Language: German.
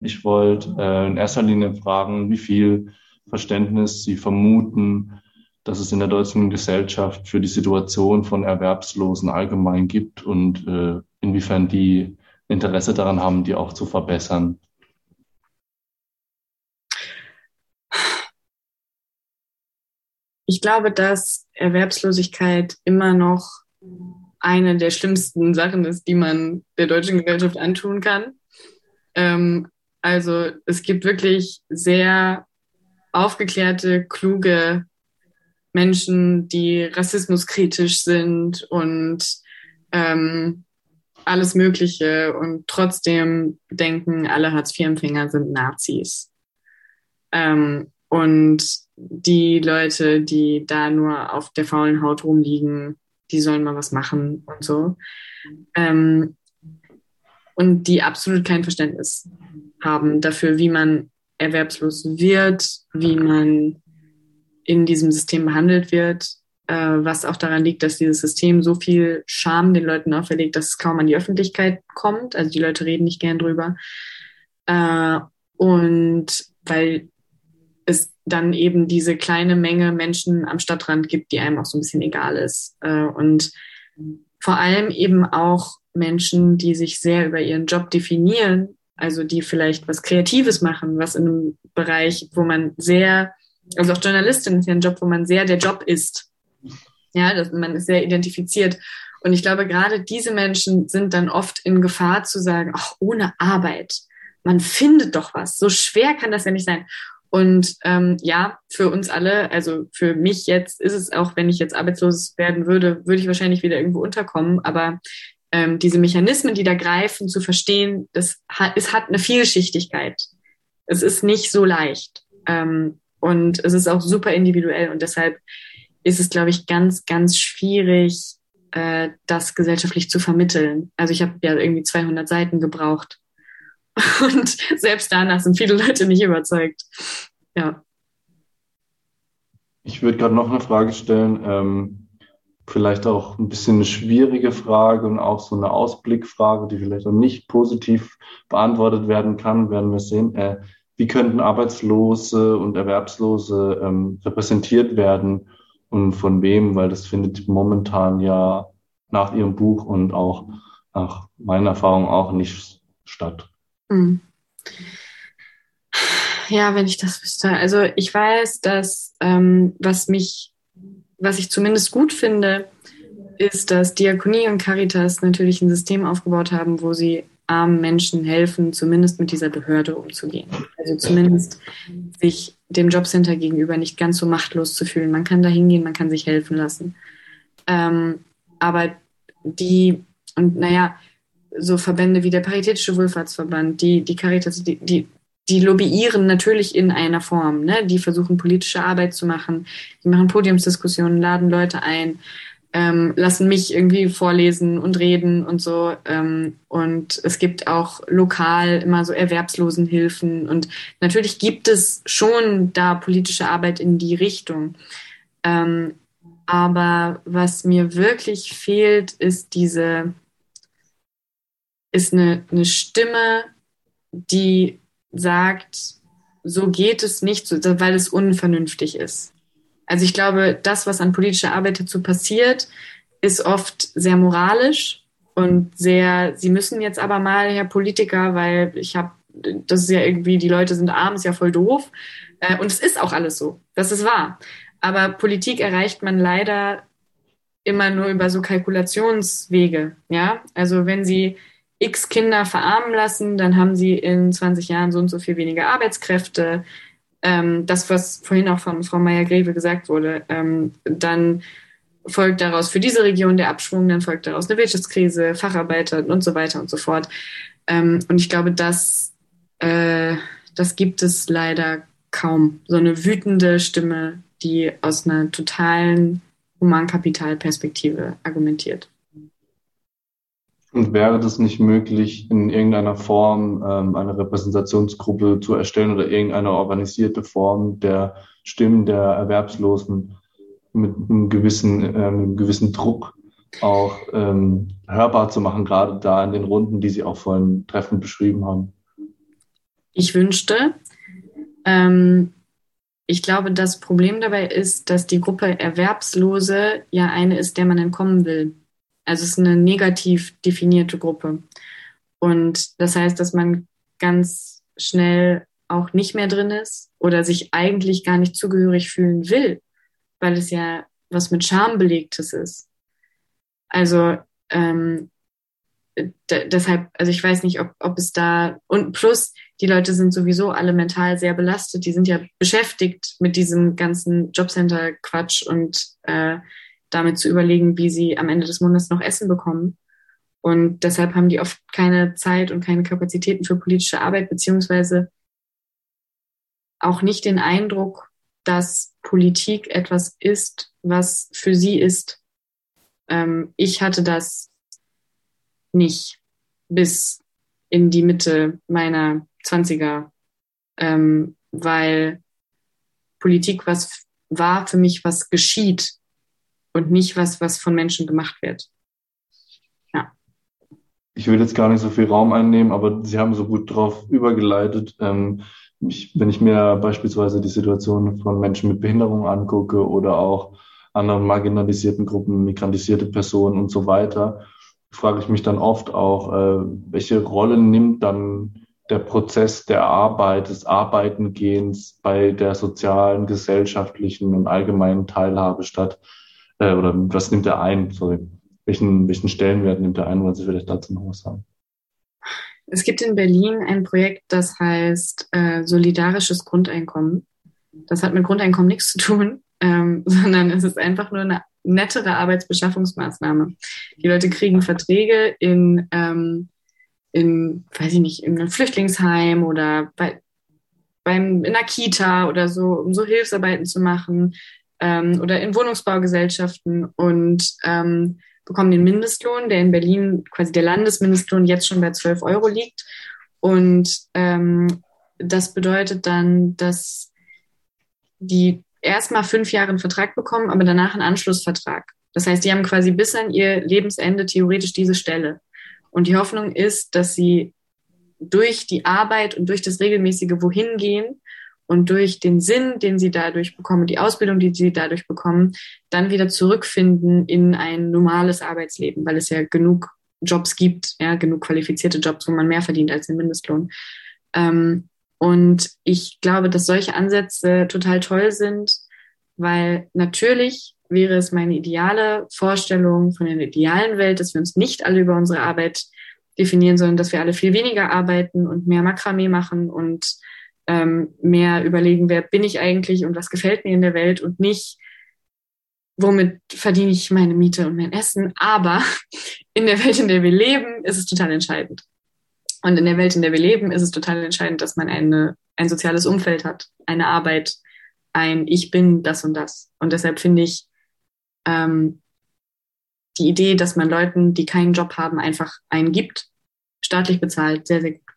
Ich wollte äh, in erster Linie fragen, wie viel Verständnis Sie vermuten, dass es in der deutschen Gesellschaft für die Situation von Erwerbslosen allgemein gibt und äh, inwiefern die Interesse daran haben, die auch zu verbessern. Ich glaube, dass Erwerbslosigkeit immer noch eine der schlimmsten Sachen ist, die man der deutschen Gesellschaft antun kann. Ähm, also es gibt wirklich sehr aufgeklärte, kluge Menschen, die rassismuskritisch sind und ähm, alles Mögliche und trotzdem denken, alle Hartz-IV-Empfänger sind Nazis. Ähm, und die Leute, die da nur auf der faulen Haut rumliegen, die sollen mal was machen und so. Ähm, und die absolut kein Verständnis haben dafür, wie man erwerbslos wird, wie man in diesem System behandelt wird, äh, was auch daran liegt, dass dieses System so viel Scham den Leuten auferlegt, dass es kaum an die Öffentlichkeit kommt. Also die Leute reden nicht gern drüber. Äh, und weil es dann eben diese kleine Menge Menschen am Stadtrand gibt, die einem auch so ein bisschen egal ist. Äh, und vor allem eben auch Menschen, die sich sehr über ihren Job definieren, also die vielleicht was Kreatives machen, was in einem Bereich, wo man sehr also auch Journalistin ist ja ein Job, wo man sehr der Job ist. Ja, dass man ist sehr identifiziert. Und ich glaube, gerade diese Menschen sind dann oft in Gefahr zu sagen, ach, ohne Arbeit, man findet doch was. So schwer kann das ja nicht sein. Und ähm, ja, für uns alle, also für mich jetzt ist es auch, wenn ich jetzt arbeitslos werden würde, würde ich wahrscheinlich wieder irgendwo unterkommen. Aber ähm, diese Mechanismen, die da greifen, zu verstehen, das hat, es hat eine Vielschichtigkeit. Es ist nicht so leicht. Ähm, und es ist auch super individuell und deshalb ist es, glaube ich, ganz, ganz schwierig, äh, das gesellschaftlich zu vermitteln. Also ich habe ja irgendwie 200 Seiten gebraucht und selbst danach sind viele Leute nicht überzeugt. Ja. Ich würde gerade noch eine Frage stellen, ähm, vielleicht auch ein bisschen eine schwierige Frage und auch so eine Ausblickfrage, die vielleicht auch nicht positiv beantwortet werden kann, werden wir sehen. Äh, wie könnten Arbeitslose und Erwerbslose ähm, repräsentiert werden und von wem, weil das findet momentan ja nach Ihrem Buch und auch nach meiner Erfahrung auch nicht statt. Mhm. Ja, wenn ich das wüsste. Also ich weiß, dass ähm, was mich, was ich zumindest gut finde, ist, dass Diakonie und Caritas natürlich ein System aufgebaut haben, wo sie armen Menschen helfen, zumindest mit dieser Behörde umzugehen. Also zumindest sich dem Jobcenter gegenüber nicht ganz so machtlos zu fühlen. Man kann da hingehen, man kann sich helfen lassen. Ähm, aber die, und naja, so Verbände wie der Paritätische Wohlfahrtsverband, die, die Caritas, die, die, die lobbyieren natürlich in einer Form. Ne? Die versuchen politische Arbeit zu machen, die machen Podiumsdiskussionen, laden Leute ein ähm, lassen mich irgendwie vorlesen und reden und so. Ähm, und es gibt auch lokal immer so Erwerbslosenhilfen. Und natürlich gibt es schon da politische Arbeit in die Richtung. Ähm, aber was mir wirklich fehlt, ist diese, ist eine, eine Stimme, die sagt, so geht es nicht, weil es unvernünftig ist. Also ich glaube, das, was an politischer Arbeit dazu passiert, ist oft sehr moralisch und sehr, sie müssen jetzt aber mal, Herr Politiker, weil ich habe, das ist ja irgendwie, die Leute sind arm, ist ja voll doof. Äh, und es ist auch alles so. Das ist wahr. Aber Politik erreicht man leider immer nur über so Kalkulationswege. Ja, also wenn Sie x Kinder verarmen lassen, dann haben Sie in 20 Jahren so und so viel weniger Arbeitskräfte ähm, das, was vorhin auch von Frau Meyer-Greve gesagt wurde, ähm, dann folgt daraus für diese Region der Abschwung, dann folgt daraus eine Wirtschaftskrise, Facharbeiter und so weiter und so fort. Ähm, und ich glaube, das, äh, das gibt es leider kaum. So eine wütende Stimme, die aus einer totalen Humankapitalperspektive argumentiert. Wäre das nicht möglich, in irgendeiner Form ähm, eine Repräsentationsgruppe zu erstellen oder irgendeine organisierte Form der Stimmen der Erwerbslosen mit einem gewissen, äh, gewissen Druck auch ähm, hörbar zu machen, gerade da in den Runden, die Sie auch vorhin treffend beschrieben haben? ich wünschte. Ähm, ich glaube, das Problem dabei ist, dass die Gruppe Erwerbslose ja eine ist, der man entkommen will. Also es ist eine negativ definierte Gruppe. Und das heißt, dass man ganz schnell auch nicht mehr drin ist oder sich eigentlich gar nicht zugehörig fühlen will, weil es ja was mit Scham belegtes ist. Also ähm, deshalb, also ich weiß nicht, ob, ob es da und plus die Leute sind sowieso alle mental sehr belastet. Die sind ja beschäftigt mit diesem ganzen Jobcenter-Quatsch und äh, damit zu überlegen, wie sie am Ende des Monats noch Essen bekommen. Und deshalb haben die oft keine Zeit und keine Kapazitäten für politische Arbeit, beziehungsweise auch nicht den Eindruck, dass Politik etwas ist, was für sie ist. Ähm, ich hatte das nicht bis in die Mitte meiner Zwanziger, ähm, weil Politik was war für mich, was geschieht und nicht was, was von Menschen gemacht wird. Ja. Ich will jetzt gar nicht so viel Raum einnehmen, aber Sie haben so gut drauf übergeleitet. Ähm, ich, wenn ich mir beispielsweise die Situation von Menschen mit Behinderung angucke oder auch anderen marginalisierten Gruppen, migrantisierte Personen und so weiter, frage ich mich dann oft auch, äh, welche Rolle nimmt dann der Prozess der Arbeit, des Arbeitengehens bei der sozialen, gesellschaftlichen und allgemeinen Teilhabe statt? Äh, oder was nimmt er ein? Sorry. Welchen, welchen Stellenwert nimmt er ein? Wollen Sie vielleicht dazu noch was sagen? Es gibt in Berlin ein Projekt, das heißt äh, Solidarisches Grundeinkommen. Das hat mit Grundeinkommen nichts zu tun, ähm, sondern es ist einfach nur eine nettere Arbeitsbeschaffungsmaßnahme. Die Leute kriegen Verträge in, ähm, in, weiß ich nicht, in einem Flüchtlingsheim oder bei, beim, in einer Kita oder so, um so Hilfsarbeiten zu machen ähm, oder in Wohnungsbaugesellschaften und ähm, bekommen den Mindestlohn, der in Berlin quasi der Landesmindestlohn jetzt schon bei 12 Euro liegt. Und ähm, das bedeutet dann, dass die erstmal fünf Jahre einen Vertrag bekommen, aber danach einen Anschlussvertrag. Das heißt, die haben quasi bis an ihr Lebensende theoretisch diese Stelle. Und die Hoffnung ist, dass sie durch die Arbeit und durch das regelmäßige Wohin gehen und durch den Sinn, den sie dadurch bekommen, die Ausbildung, die sie dadurch bekommen, dann wieder zurückfinden in ein normales Arbeitsleben, weil es ja genug Jobs gibt, ja, genug qualifizierte Jobs, wo man mehr verdient als den Mindestlohn. Ähm, und ich glaube, dass solche Ansätze total toll sind, weil natürlich wäre es meine ideale Vorstellung von einer idealen Welt, dass wir uns nicht alle über unsere Arbeit definieren, sondern dass wir alle viel weniger arbeiten und mehr Makramee machen und ähm, mehr überlegen, wer bin ich eigentlich und was gefällt mir in der Welt und nicht, womit verdiene ich meine Miete und mein Essen. Aber in der Welt, in der wir leben, ist es total entscheidend. Und in der Welt, in der wir leben, ist es total entscheidend, dass man eine, ein soziales Umfeld hat, eine Arbeit, ein Ich bin das und das. Und deshalb finde ich ähm, die Idee, dass man Leuten, die keinen Job haben, einfach einen gibt, staatlich bezahlt, sehr, sehr gut.